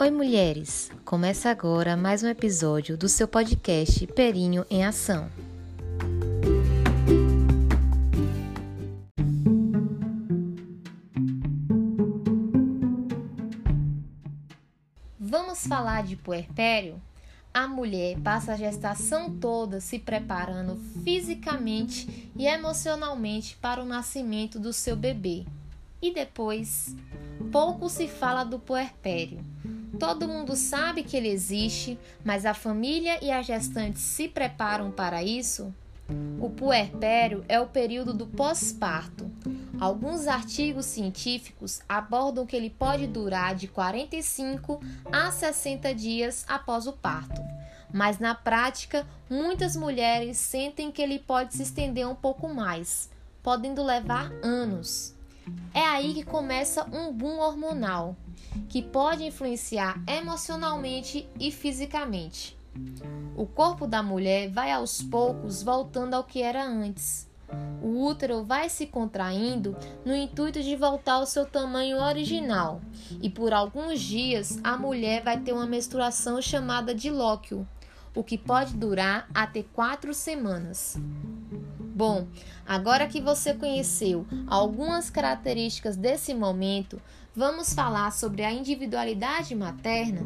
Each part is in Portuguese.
Oi, mulheres! Começa agora mais um episódio do seu podcast Perinho em Ação. Vamos falar de puerpério? A mulher passa a gestação toda se preparando fisicamente e emocionalmente para o nascimento do seu bebê. E depois, pouco se fala do puerpério Todo mundo sabe que ele existe, mas a família e a gestante se preparam para isso? O puerpério é o período do pós-parto. Alguns artigos científicos abordam que ele pode durar de 45 a 60 dias após o parto. Mas na prática, muitas mulheres sentem que ele pode se estender um pouco mais, podendo levar anos. É aí que começa um boom hormonal, que pode influenciar emocionalmente e fisicamente. O corpo da mulher vai aos poucos voltando ao que era antes. O útero vai se contraindo no intuito de voltar ao seu tamanho original, e por alguns dias a mulher vai ter uma menstruação chamada de lóquio, o que pode durar até quatro semanas. Bom, agora que você conheceu algumas características desse momento, vamos falar sobre a individualidade materna?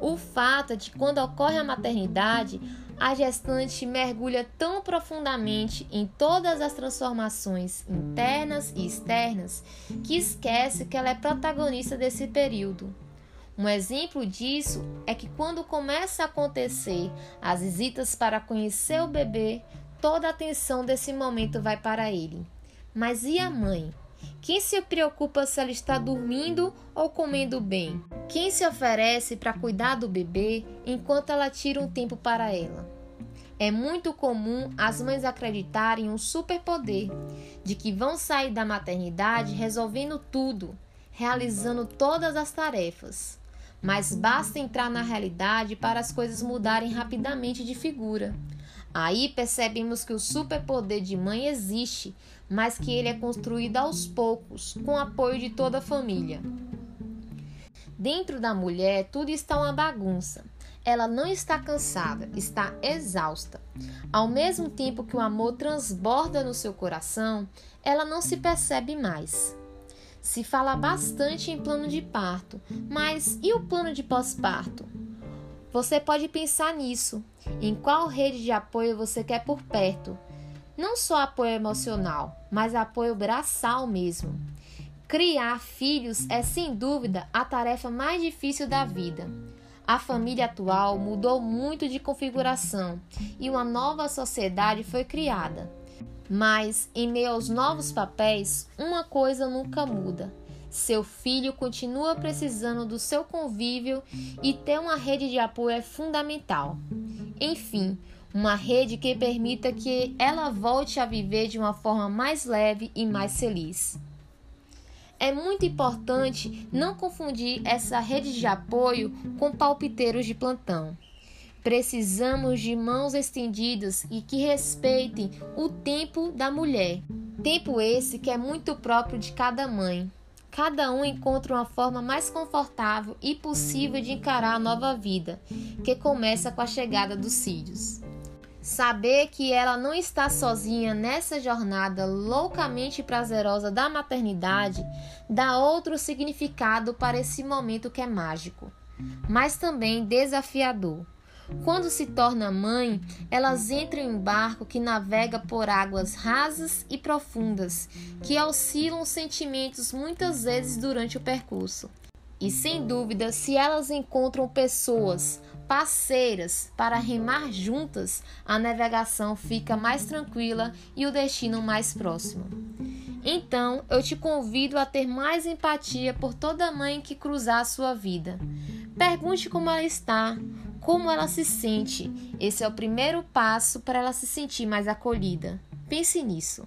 O fato é de quando ocorre a maternidade, a gestante mergulha tão profundamente em todas as transformações internas e externas que esquece que ela é protagonista desse período. Um exemplo disso é que quando começa a acontecer as visitas para conhecer o bebê, toda a atenção desse momento vai para ele. Mas e a mãe? Quem se preocupa se ela está dormindo ou comendo bem? Quem se oferece para cuidar do bebê enquanto ela tira um tempo para ela? É muito comum as mães acreditarem um superpoder de que vão sair da maternidade resolvendo tudo, realizando todas as tarefas. Mas basta entrar na realidade para as coisas mudarem rapidamente de figura. Aí percebemos que o superpoder de mãe existe, mas que ele é construído aos poucos, com apoio de toda a família. Dentro da mulher, tudo está uma bagunça. Ela não está cansada, está exausta. Ao mesmo tempo que o amor transborda no seu coração, ela não se percebe mais. Se fala bastante em plano de parto, mas e o plano de pós-parto? Você pode pensar nisso. Em qual rede de apoio você quer por perto? Não só apoio emocional, mas apoio braçal mesmo. Criar filhos é sem dúvida a tarefa mais difícil da vida. A família atual mudou muito de configuração e uma nova sociedade foi criada. Mas, em meio aos novos papéis, uma coisa nunca muda: seu filho continua precisando do seu convívio e ter uma rede de apoio é fundamental. Enfim, uma rede que permita que ela volte a viver de uma forma mais leve e mais feliz. É muito importante não confundir essa rede de apoio com palpiteiros de plantão. Precisamos de mãos estendidas e que respeitem o tempo da mulher. Tempo esse que é muito próprio de cada mãe. Cada um encontra uma forma mais confortável e possível de encarar a nova vida, que começa com a chegada dos cílios. Saber que ela não está sozinha nessa jornada loucamente prazerosa da maternidade dá outro significado para esse momento que é mágico, mas também desafiador. Quando se torna mãe, elas entram em barco que navega por águas rasas e profundas, que oscilam sentimentos muitas vezes durante o percurso. E sem dúvida, se elas encontram pessoas, parceiras para remar juntas, a navegação fica mais tranquila e o destino mais próximo. Então, eu te convido a ter mais empatia por toda mãe que cruzar a sua vida. Pergunte como ela está, como ela se sente. Esse é o primeiro passo para ela se sentir mais acolhida. Pense nisso.